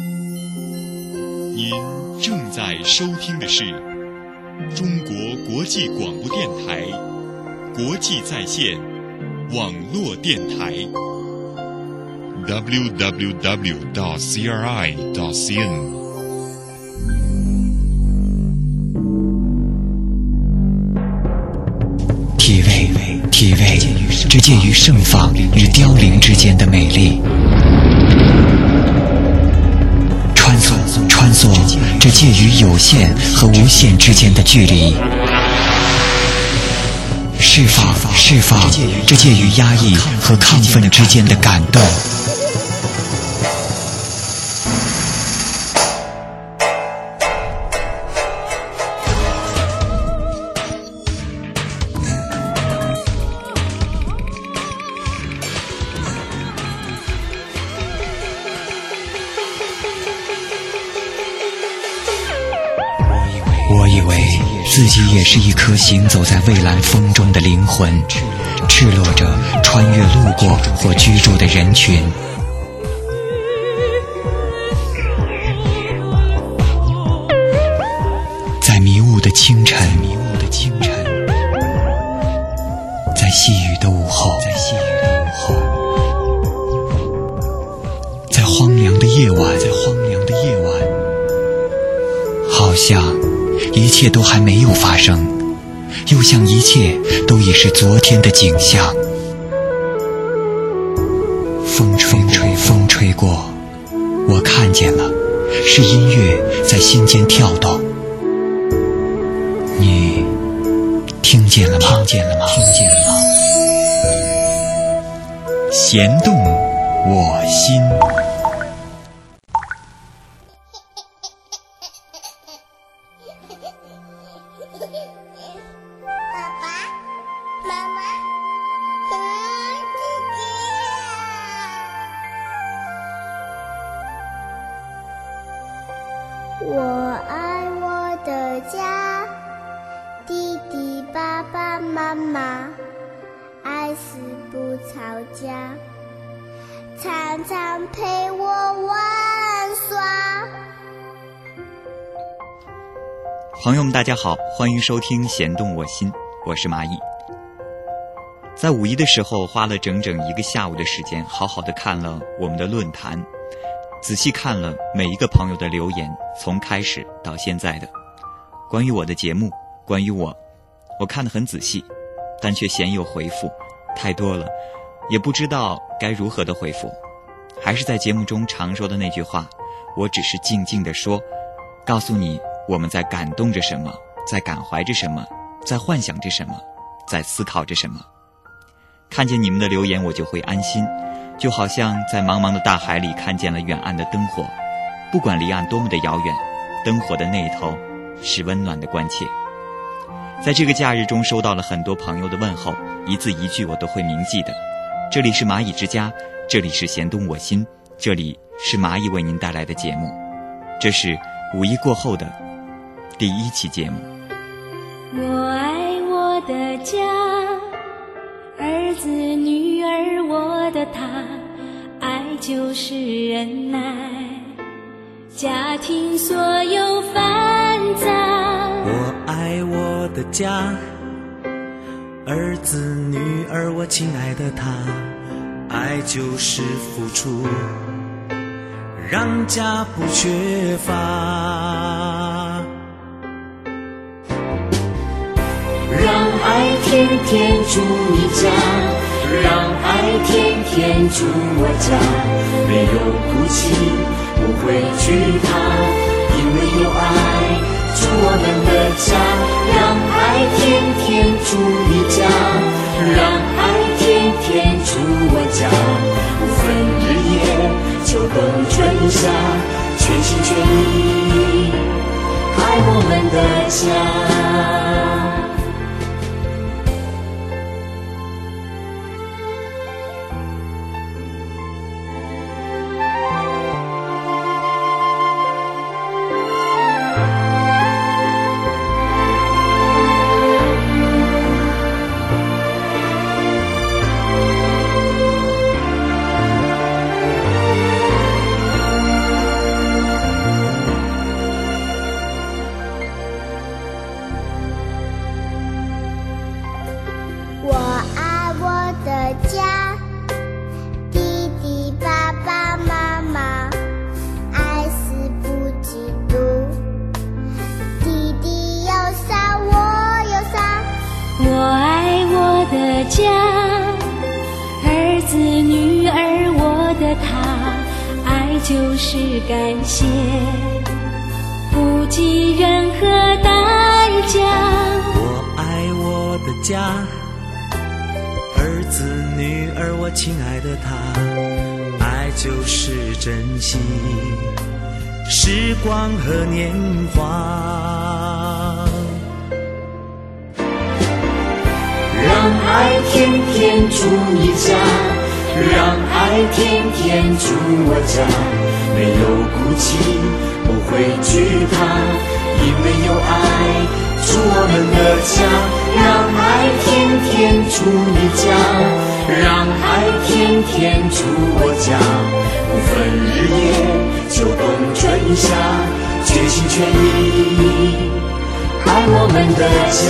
您正在收听的是中国国际广播电台国际在线网络电台。www.cri.cn。体味，体味，这介于盛放与凋零之间的美丽；穿梭，这介于有限和无限之间的距离；释放，释放，这介于压抑和亢奋之间的感动。也是一颗行走在蔚蓝风中的灵魂，赤裸着穿越路过或居住的人群。在迷雾的清晨，迷雾的清晨，在细雨的午后，在细雨的午后，在荒凉的夜晚，在荒凉的夜晚，好像一切都还没有发生，又像一切都已是昨天的景象。风吹吹，风吹过，我看见了，是音乐在心间跳动。你听见了吗？听见了吗？听见了吗？弦动我心。大家好，欢迎收听《弦动我心》，我是蚂蚁。在五一的时候，花了整整一个下午的时间，好好的看了我们的论坛，仔细看了每一个朋友的留言，从开始到现在的关于我的节目，关于我，我看得很仔细，但却鲜有回复，太多了，也不知道该如何的回复。还是在节目中常说的那句话，我只是静静的说，告诉你。我们在感动着什么，在感怀着什么，在幻想着什么，在思考着什么。看见你们的留言，我就会安心，就好像在茫茫的大海里看见了远岸的灯火。不管离岸多么的遥远，灯火的那一头是温暖的关切。在这个假日中，收到了很多朋友的问候，一字一句我都会铭记的。这里是蚂蚁之家，这里是弦动我心，这里是蚂蚁为您带来的节目。这是五一过后的。第一期节目。我爱我的家，儿子女儿我的他，爱就是忍耐，家庭所有繁杂。我爱我的家，儿子女儿我亲爱的他，爱就是付出，让家不缺乏。让爱天天住你家，让爱天天住我家，没有哭泣，不会惧怕，因为有爱住我们的家。让爱天天住你家，让爱天天住我家，不分日夜，秋冬春夏，全心全意爱我们的家。下，全心全意爱我们的家。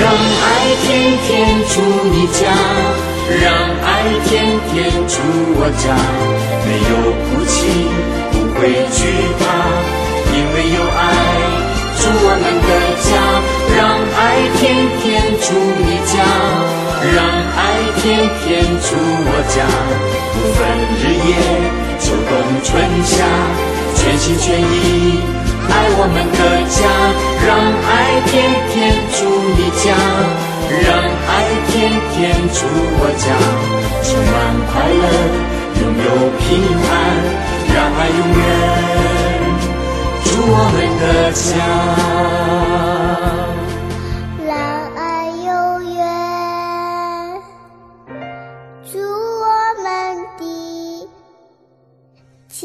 让爱天天住你家，让爱天天住我家，没有哭泣，不会惧怕，因为有爱住我们的家。让爱天天住你家，让爱天天住我家，不分日夜，秋冬春夏，全心全意爱我们的家。让爱天天住你家。让爱天天住我家，充满快乐，拥有平安。让爱永远祝我们的家。让爱永远住我们的家。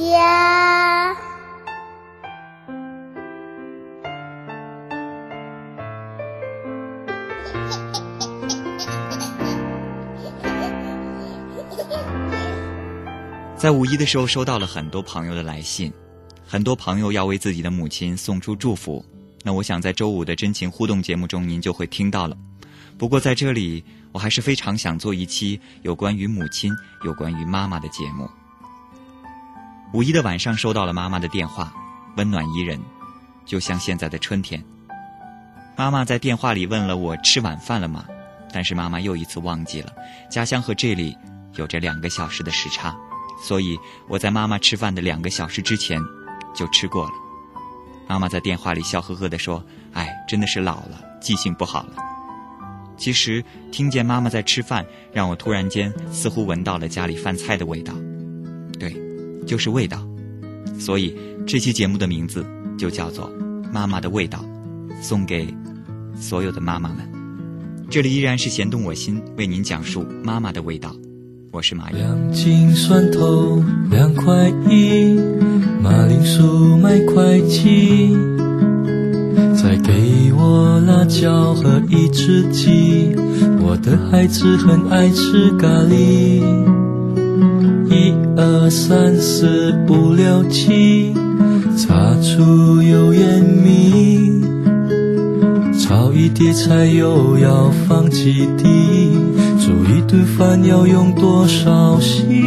在五一的时候，收到了很多朋友的来信，很多朋友要为自己的母亲送出祝福。那我想在周五的真情互动节目中，您就会听到了。不过在这里，我还是非常想做一期有关于母亲、有关于妈妈的节目。五一的晚上，收到了妈妈的电话，温暖宜人，就像现在的春天。妈妈在电话里问了我吃晚饭了吗？但是妈妈又一次忘记了，家乡和这里有着两个小时的时差。所以我在妈妈吃饭的两个小时之前就吃过了。妈妈在电话里笑呵呵地说：“哎，真的是老了，记性不好了。”其实听见妈妈在吃饭，让我突然间似乎闻到了家里饭菜的味道。对，就是味道。所以这期节目的名字就叫做《妈妈的味道》，送给所有的妈妈们。这里依然是弦动我心，为您讲述妈妈的味道。我是马两斤蒜头两块一，马铃薯卖块几，再给我辣椒和一只鸡。我的孩子很爱吃咖喱。一二三四五六七，擦出油盐米，炒一碟菜又要放几滴。煮一顿饭要用多少心？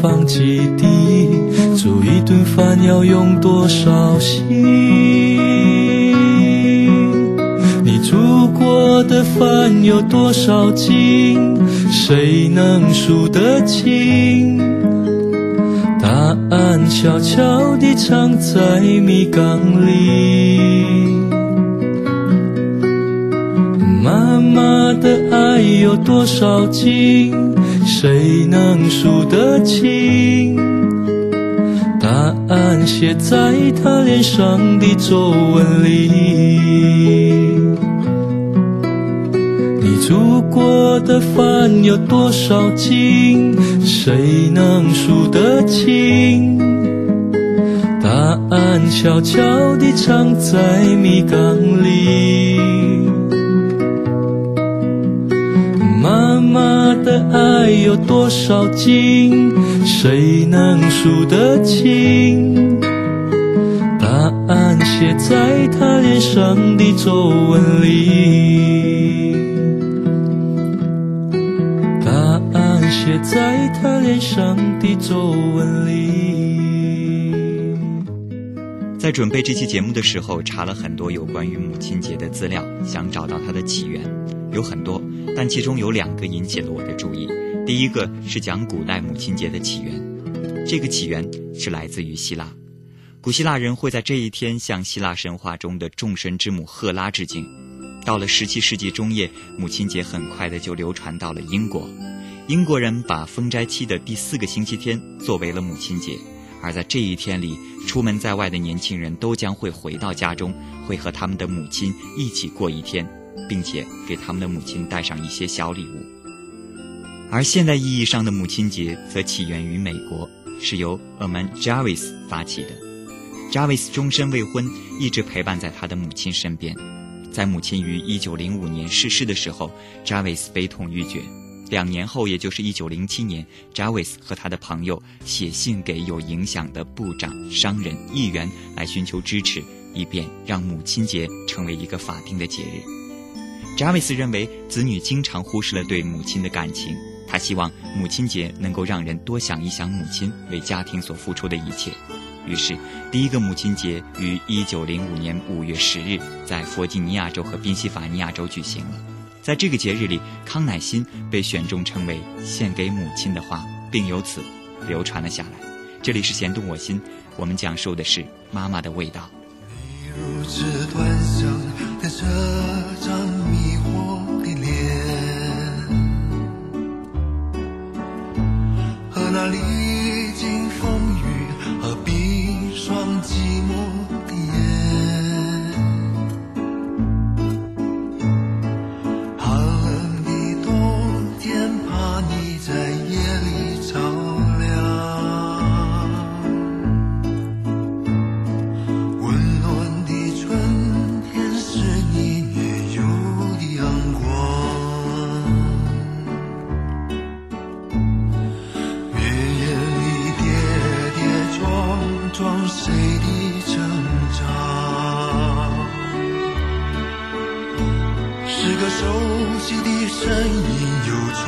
放几滴？煮一顿饭要用多少心？你煮过的饭有多少斤？谁能数得清？答案悄悄地藏在米缸里。妈妈的爱有多少斤？谁能数得清？答案写在她脸上的皱纹里。你煮过的饭有多少斤？谁能数得清？答案悄悄地藏在米缸里。妈的爱有多少斤？谁能数得清？答案写在她脸上的皱纹里。答案写在她脸上的皱纹里。在准备这期节目的时候，查了很多有关于母亲节的资料，想找到它的起源，有很多，但其中有两个引起了我的注意。第一个是讲古代母亲节的起源，这个起源是来自于希腊，古希腊人会在这一天向希腊神话中的众神之母赫拉致敬。到了十七世纪中叶，母亲节很快的就流传到了英国，英国人把封斋期的第四个星期天作为了母亲节，而在这一天里，出门在外的年轻人都将会回到家中，会和他们的母亲一起过一天，并且给他们的母亲带上一些小礼物。而现代意义上的母亲节则起源于美国，是由 Aman Jarvis 发起的。Jarvis 终身未婚，一直陪伴在他的母亲身边。在母亲于1905年逝世的时候，Jarvis 悲痛欲绝。两年后，也就是1907年，Jarvis 和他的朋友写信给有影响的部长、商人、议员来寻求支持，以便让母亲节成为一个法定的节日。Jarvis 认为子女经常忽视了对母亲的感情，他希望母亲节能够让人多想一想母亲为家庭所付出的一切。于是，第一个母亲节于1905年5月10日在弗吉尼亚州和宾夕法尼亚州举行了。在这个节日里，康乃馨被选中成为献给母亲的花，并由此流传了下来。这里是弦动我心，我们讲述的是妈妈的味道。如纸端详在这张迷惑的脸，和那历身影又出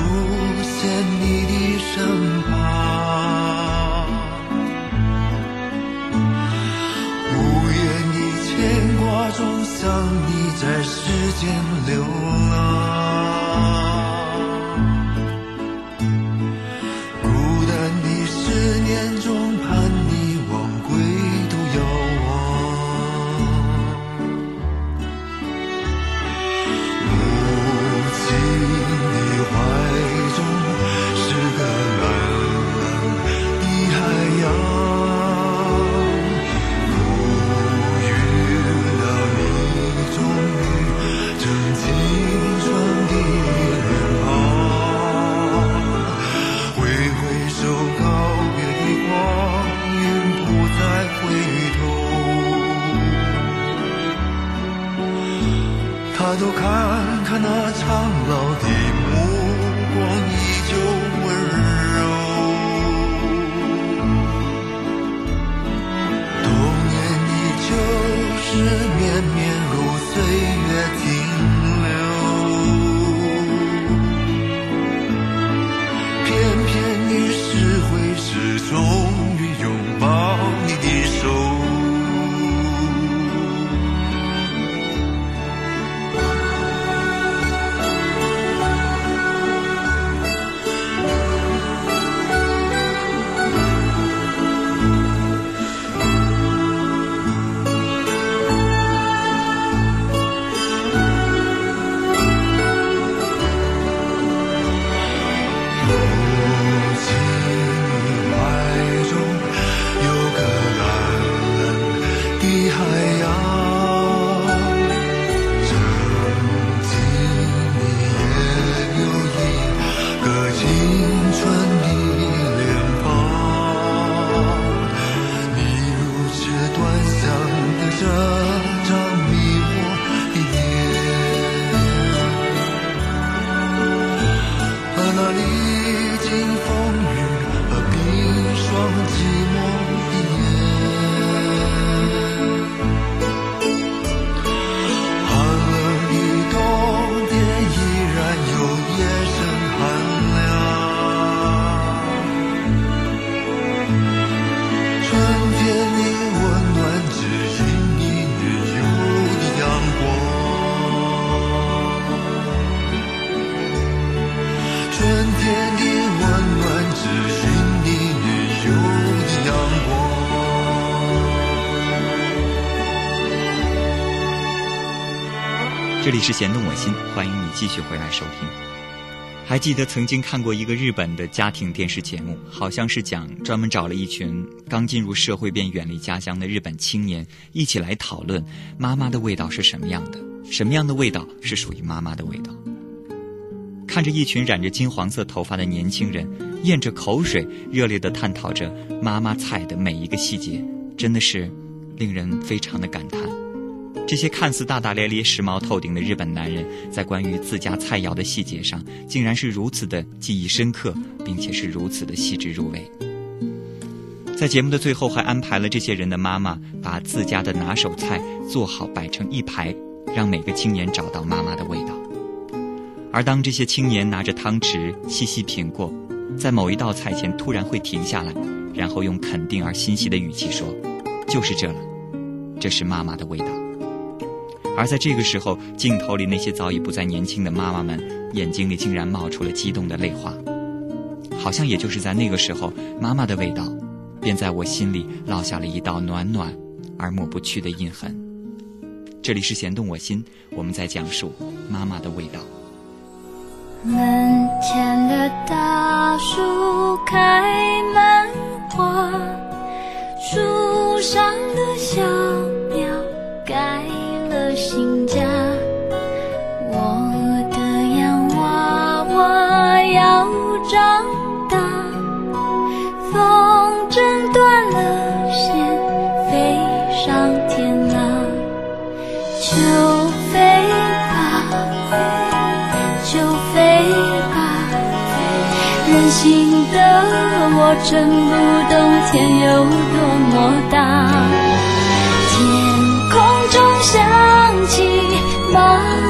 现你的身旁。无言的牵挂中，想你在世间流浪。是弦动我心，欢迎你继续回来收听。还记得曾经看过一个日本的家庭电视节目，好像是讲专门找了一群刚进入社会便远离家乡的日本青年，一起来讨论妈妈的味道是什么样的，什么样的味道是属于妈妈的味道。看着一群染着金黄色头发的年轻人，咽着口水，热烈地探讨着妈妈菜的每一个细节，真的是令人非常的感叹。这些看似大大咧咧、时髦透顶的日本男人，在关于自家菜肴的细节上，竟然是如此的记忆深刻，并且是如此的细致入微。在节目的最后，还安排了这些人的妈妈把自家的拿手菜做好，摆成一排，让每个青年找到妈妈的味道。而当这些青年拿着汤匙细细品过，在某一道菜前突然会停下来，然后用肯定而欣喜的语气说：“就是这了，这是妈妈的味道。”而在这个时候，镜头里那些早已不再年轻的妈妈们眼睛里竟然冒出了激动的泪花。好像也就是在那个时候，妈妈的味道便在我心里烙下了一道暖暖而抹不去的印痕。这里是弦动我心，我们在讲述妈妈的味道。门前的大树开满花，树上的小鸟盖新家。我的洋娃娃要长大，风筝断了线，飞上天了，就飞吧。就飞吧，任性的我真不懂天有多么大。响起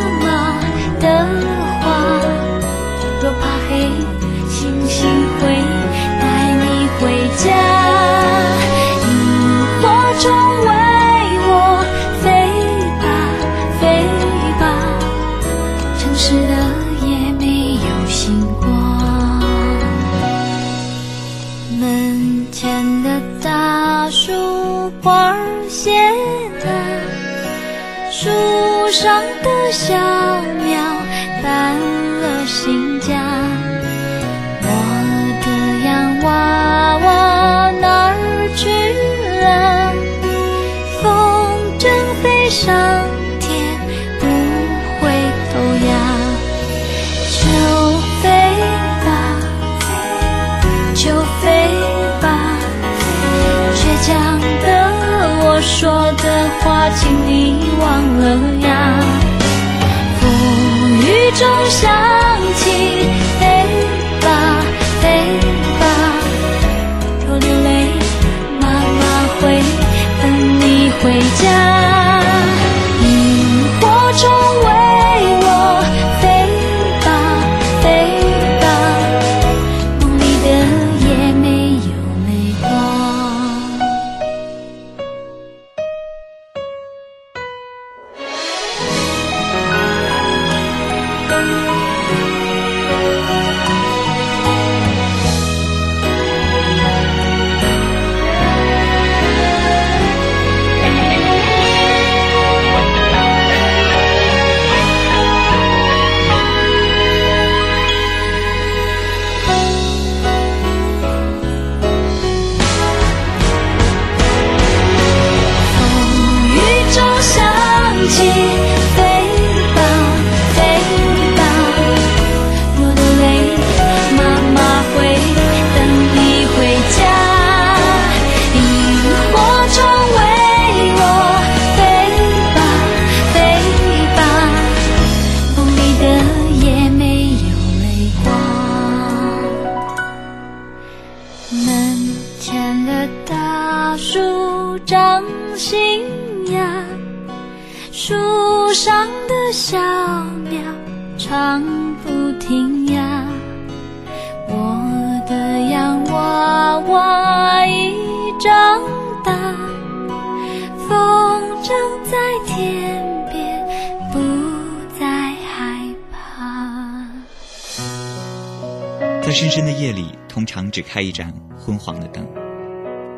开一盏昏黄的灯，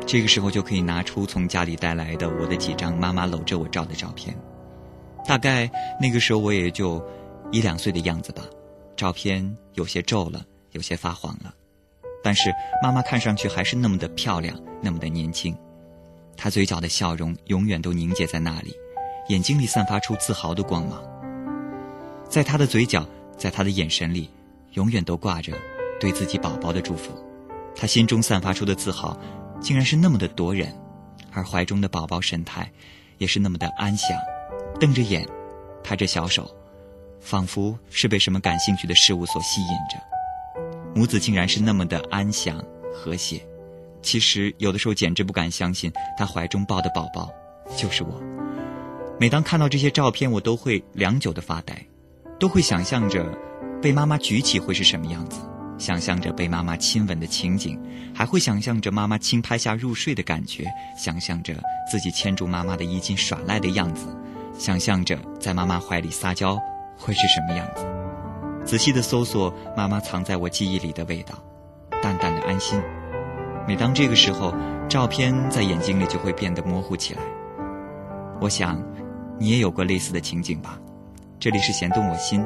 这个时候就可以拿出从家里带来的我的几张妈妈搂着我照的照片。大概那个时候我也就一两岁的样子吧，照片有些皱了，有些发黄了，但是妈妈看上去还是那么的漂亮，那么的年轻。她嘴角的笑容永远都凝结在那里，眼睛里散发出自豪的光芒。在她的嘴角，在她的眼神里，永远都挂着对自己宝宝的祝福。他心中散发出的自豪，竟然是那么的夺人，而怀中的宝宝神态，也是那么的安详。瞪着眼，拍着小手，仿佛是被什么感兴趣的事物所吸引着。母子竟然是那么的安详和谐。其实有的时候简直不敢相信，他怀中抱的宝宝就是我。每当看到这些照片，我都会良久的发呆，都会想象着被妈妈举起会是什么样子，想象着被妈妈亲吻的情景，还会想象着妈妈轻拍下入睡的感觉，想象着自己牵住妈妈的衣襟耍赖的样子。想象着在妈妈怀里撒娇会是什么样子，仔细的搜索妈妈藏在我记忆里的味道，淡淡的安心。每当这个时候，照片在眼睛里就会变得模糊起来。我想，你也有过类似的情景吧？这里是弦动我心，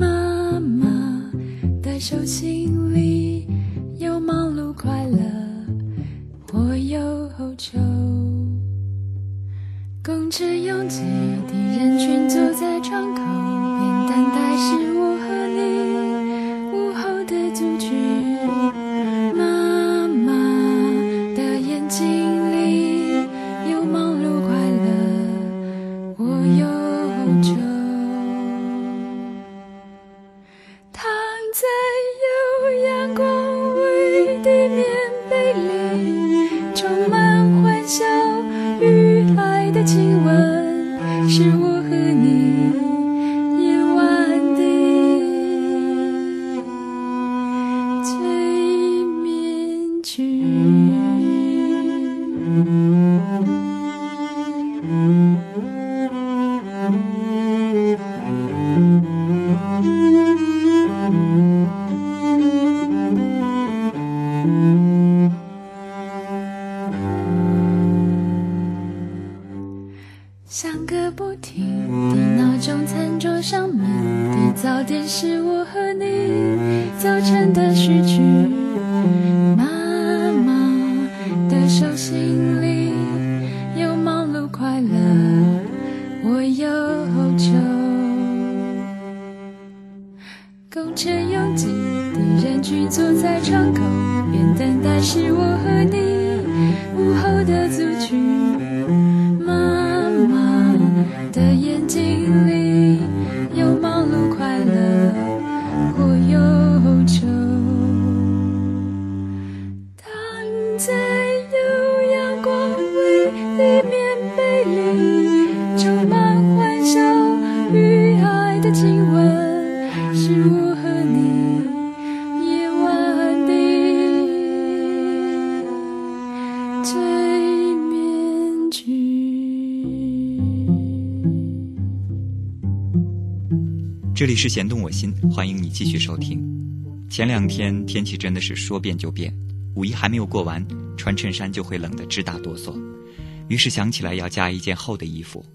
妈妈的手心里公车拥挤的人群坐在窗口，边等待是我和你午后的足迹。弦动我心，欢迎你继续收听。前两天天气真的是说变就变，五一还没有过完，穿衬衫就会冷得直打哆嗦，于是想起来要加一件厚的衣服。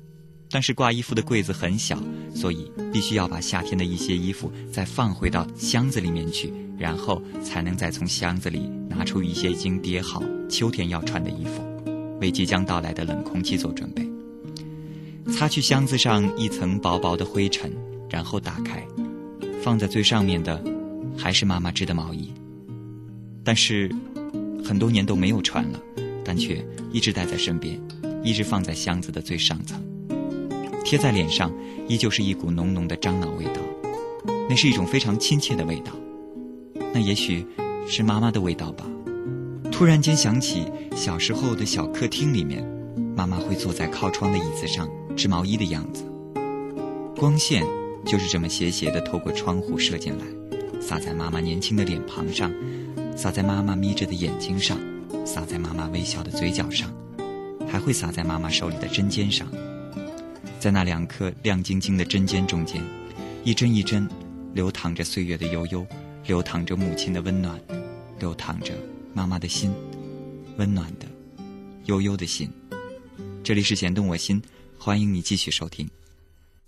但是挂衣服的柜子很小，所以必须要把夏天的一些衣服再放回到箱子里面去，然后才能再从箱子里拿出一些已经叠好秋天要穿的衣服，为即将到来的冷空气做准备。擦去箱子上一层薄薄的灰尘，然后打开，放在最上面的还是妈妈织的毛衣，但是很多年都没有穿了，但却一直带在身边，一直放在箱子的最上层。贴在脸上，依旧是一股浓浓的樟脑味道，那是一种非常亲切的味道。那也许是妈妈的味道吧。突然间想起小时候的小客厅里面，妈妈会坐在靠窗的椅子上织毛衣的样子，光线就是这么斜斜的透过窗户射进来，洒在妈妈年轻的脸庞上，洒在妈妈眯着的眼睛上，洒在妈妈微笑的嘴角上，还会洒在妈妈手里的针尖上。在那两颗亮晶晶的针尖中间，一针一针，流淌着岁月的悠悠，流淌着母亲的温暖，流淌着妈妈的心，温暖的，悠悠的心。这里是弦动我心，欢迎你继续收听。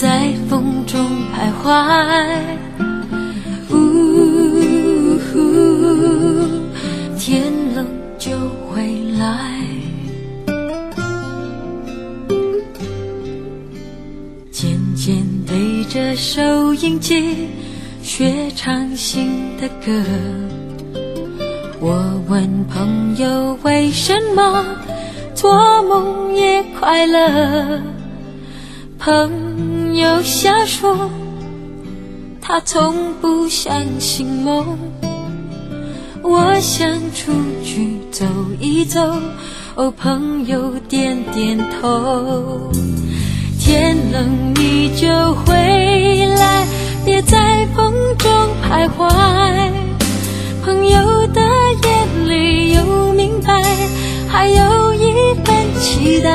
在风中徘徊。呜，天冷就回来。渐渐对着收音机学唱新的歌。我问朋友为什么做梦也快乐？朋友笑说他从不相信梦。我想出去走一走，哦，朋友点点头。天冷你就回来，别在风中徘徊。朋友的眼里有明白，还有一份期待。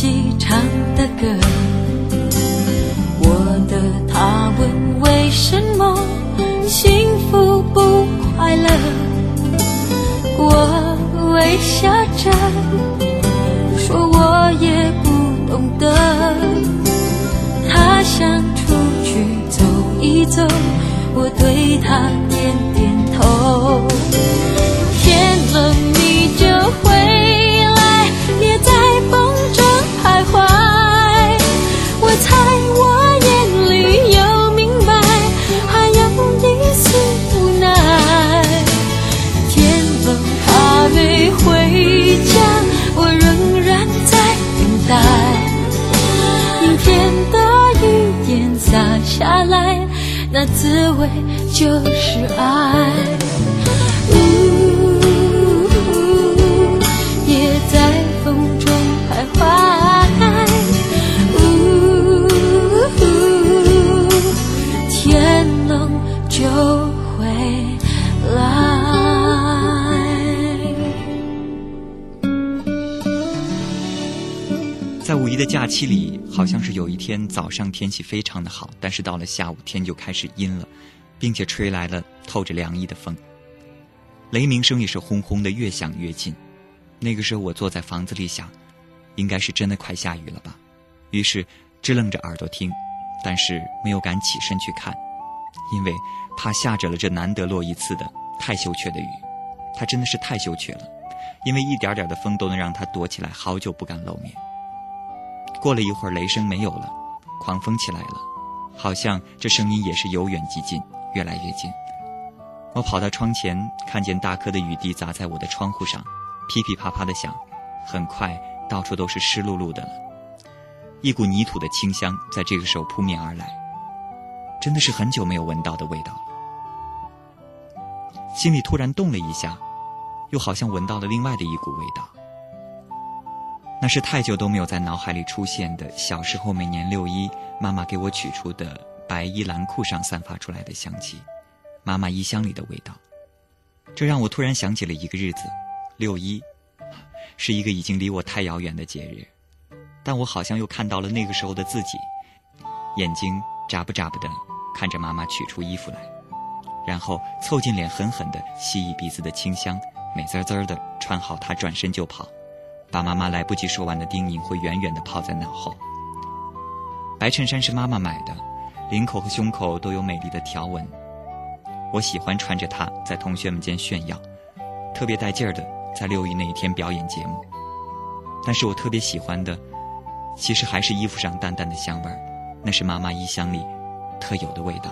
己唱的歌，我的他问为什么幸福不快乐，我微笑着说我也不懂得。他想出去走一走，我对他下来，那滋味就是爱。呜呜，也在风中徘徊。呜，天冷就回来。在五一的假期里，好像是有一天早上天气非常的好，但是到了下午天就开始阴了，并且吹来了透着凉意的风。雷鸣声也是轰轰的，越响越近。那个时候我坐在房子里想，应该是真的快下雨了吧，于是支楞着耳朵听，但是没有敢起身去看，因为怕吓着了这难得落一次的太羞怯的雨。它真的是太羞怯了，因为一点点的风都能让它躲起来，好久不敢露面。过了一会儿，雷声没有了，狂风起来了，好像这声音也是由远及近，越来越近。我跑到窗前，看见大颗的雨滴砸在我的窗户上，噼噼啪啪的响，很快到处都是湿漉漉的了。一股泥土的清香在这个时候扑面而来，真的是很久没有闻到的味道了。心里突然动了一下，又好像闻到了另外的一股味道。那是太久都没有在脑海里出现的，小时候每年六一妈妈给我取出的白衣蓝裤上散发出来的香气，妈妈衣箱里的味道。这让我突然想起了一个日子，六一，是一个已经离我太遥远的节日，但我好像又看到了那个时候的自己，眼睛眨巴眨巴的看着妈妈取出衣服来，然后凑近脸狠狠的吸一鼻子的清香，美滋滋的穿好它转身就跑。把妈妈来不及说完的叮咛会远远的抛在脑后。白衬衫是妈妈买的，领口和胸口都有美丽的条纹。我喜欢穿着它在同学们间炫耀，特别带劲儿的在六一那一天表演节目。但是我特别喜欢的，其实还是衣服上淡淡的香味儿，那是妈妈衣箱里特有的味道。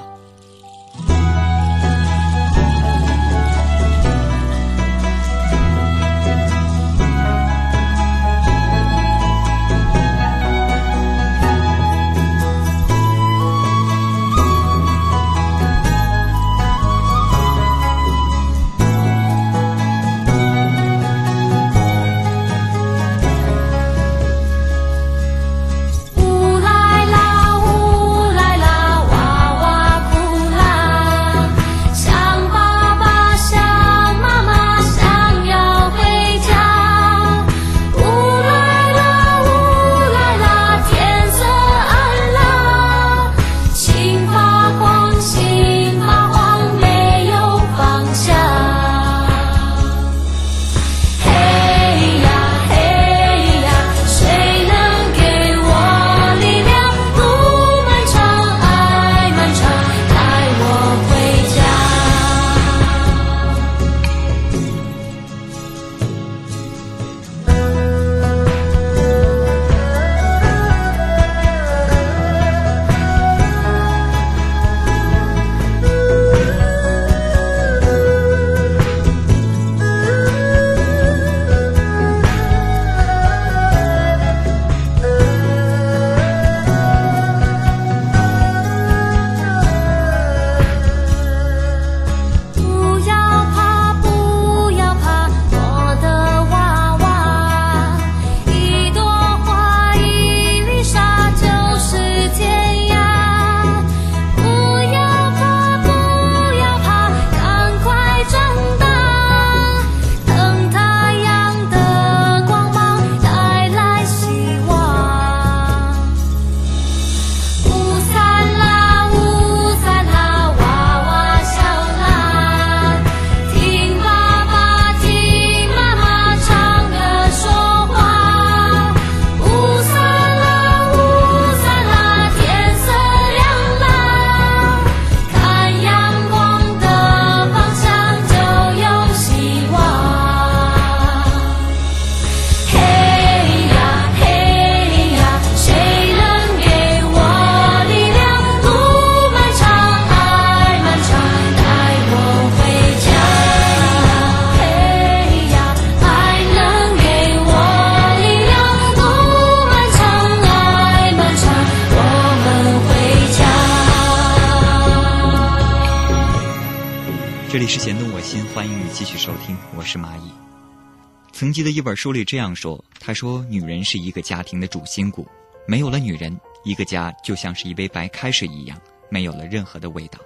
本书里这样说：“他说，女人是一个家庭的主心骨，没有了女人，一个家就像是一杯白开水一样，没有了任何的味道。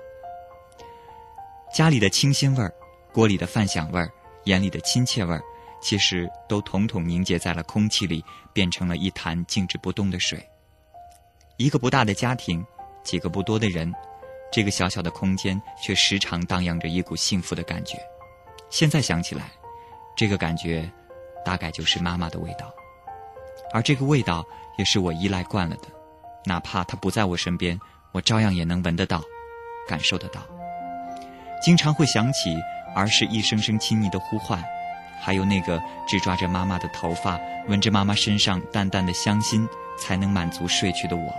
家里的清新味儿，锅里的饭香味儿，眼里的亲切味儿，其实都统统凝结在了空气里，变成了一潭静止不动的水。一个不大的家庭，几个不多的人，这个小小的空间却时常荡漾着一股幸福的感觉。现在想起来，这个感觉大概就是妈妈的味道，而这个味道也是我依赖惯了的，哪怕她不在我身边，我照样也能闻得到，感受得到。经常会想起儿时一声声亲昵的呼唤，还有那个只抓着妈妈的头发，闻着妈妈身上淡淡的香辛，才能满足睡去的我。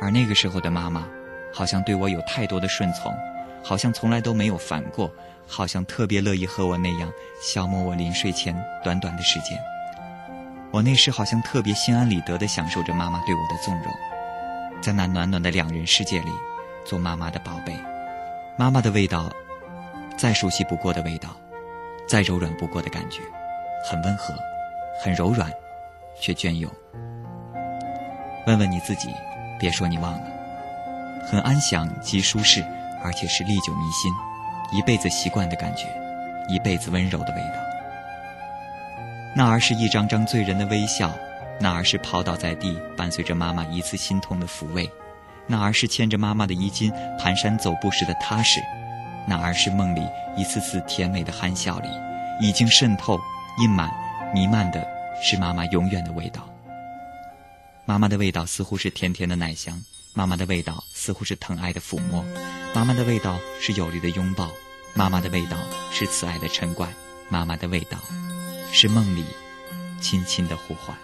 而那个时候的妈妈，好像对我有太多的顺从，好像从来都没有烦过，好像特别乐意和我那样消磨我临睡前短短的时间。我那时好像特别心安理得地享受着妈妈对我的纵容，在那暖暖的两人世界里，做妈妈的宝贝。妈妈的味道，再熟悉不过的味道，再柔软不过的感觉，很温和，很柔软，却隽永。问问你自己，别说你忘了，很安详及舒适，而且是历久弥新，一辈子习惯的感觉，一辈子温柔的味道。那儿是一张张醉人的微笑，那儿是抛倒在地，伴随着妈妈一次心痛的抚慰。那儿是牵着妈妈的衣襟蹒跚走步时的踏实，那儿是梦里一次次甜美的憨笑里，已经渗透、印满、弥漫的是妈妈永远的味道。妈妈的味道似乎是甜甜的奶香，妈妈的味道似乎是疼爱的抚摸，妈妈的味道是有力的拥抱，妈妈的味道是慈爱的嗔怪，妈妈的味道是梦里轻轻的呼唤。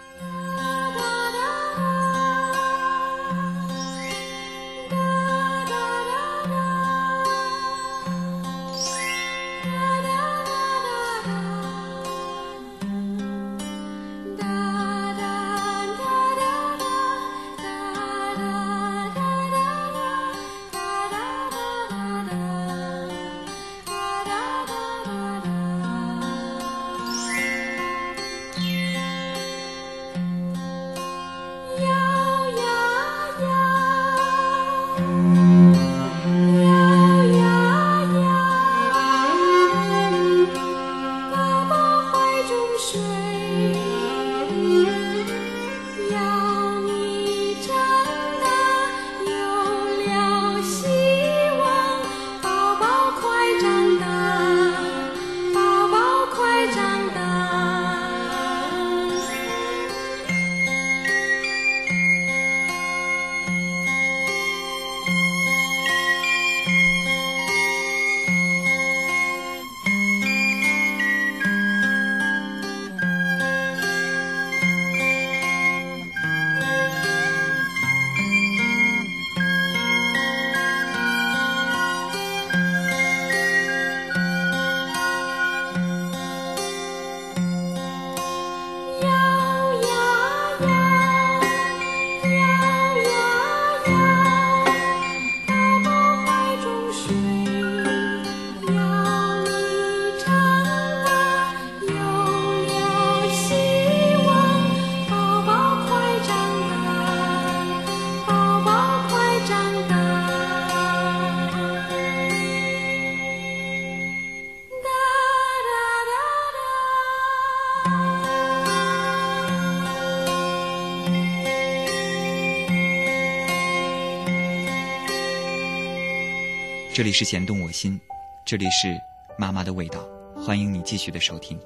这里是弦动我心，这里是妈妈的味道，欢迎你继续的收听。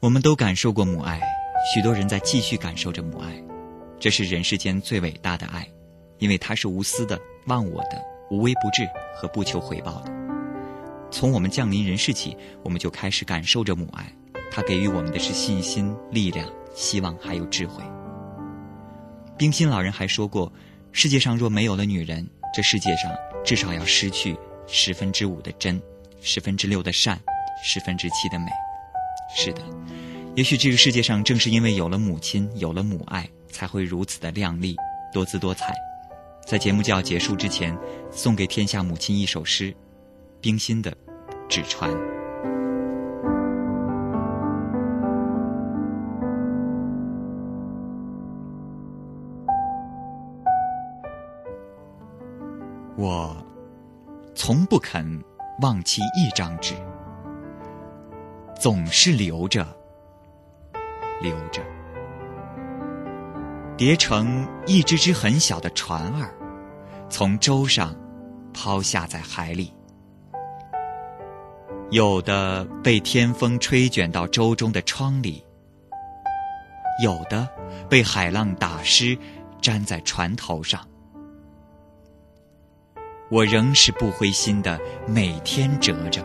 我们都感受过母爱，许多人在继续感受着母爱，这是人世间最伟大的爱，因为它是无私的、忘我的、无微不至和不求回报的。从我们降临人世起，我们就开始感受着母爱，它给予我们的是信心、力量、希望，还有智慧。冰心老人还说过：世界上若没有了女人，这世界上至少要失去十分之五的真，十分之六的善，十分之七的美。是的，也许这个世界上正是因为有了母亲，有了母爱，才会如此的靓丽、多姿多彩。在节目就要结束之前，送给天下母亲一首诗：冰心的《纸船》。我从不肯忘记一张纸，总是留着，留着，叠成一只只很小的船儿，从舟上抛下在海里。有的被天风吹卷到舟中的窗里，有的被海浪打湿，粘在船头上。我仍是不灰心的，每天折着，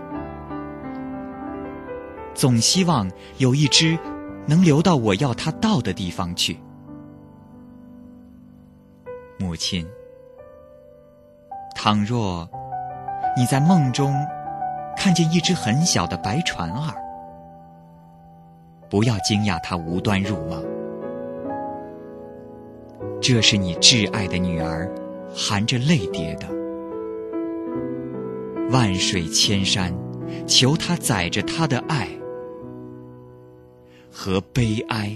总希望有一只能流到我要它到的地方去。母亲，倘若你在梦中看见一只很小的白船儿，不要惊讶它无端入梦，这是你挚爱的女儿含着泪叠的。万水千山，求他载着他的爱和悲哀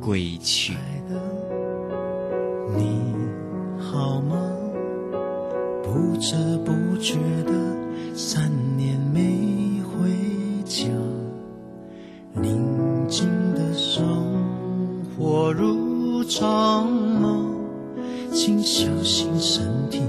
归去。你好吗？不知不觉的三年没回家，宁静的生活如常吗？请小心身体，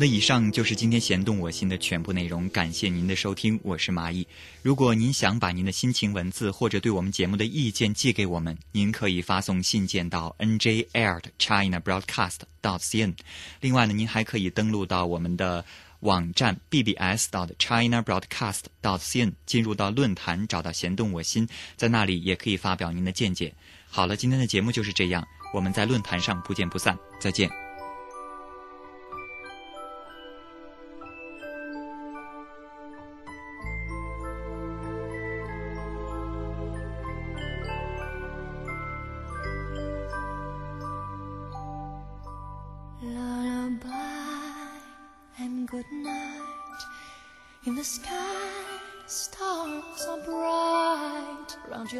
的，以上就是今天弦动我心的全部内容，感谢您的收听，我是蚂蚁。如果您想把您的心情文字或者对我们节目的意见寄给我们，您可以发送信件到 njr china broadcast dot cn。另外呢，您还可以登录到我们的网站 bbs dot china broadcast dot cn，进入到论坛，找到弦动我心，在那里也可以发表您的见解。好了，今天的节目就是这样，我们在论坛上不见不散，再见。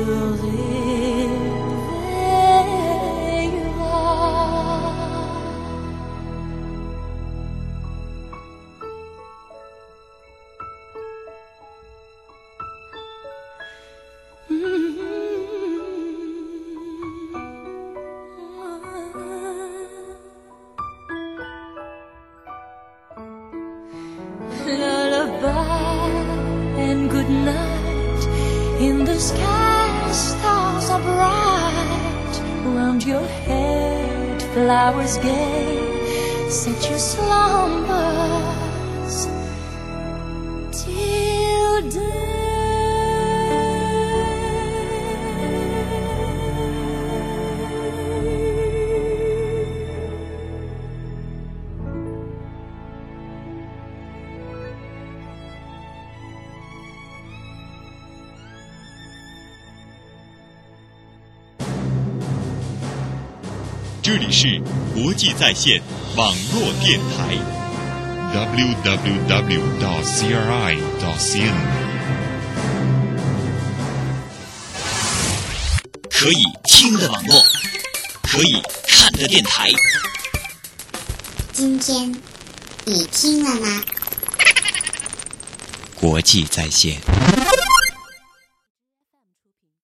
till the 际在线网络电台 www.cri.cn，可以听的网络，可以看的电台。今天你听了吗？国际在线。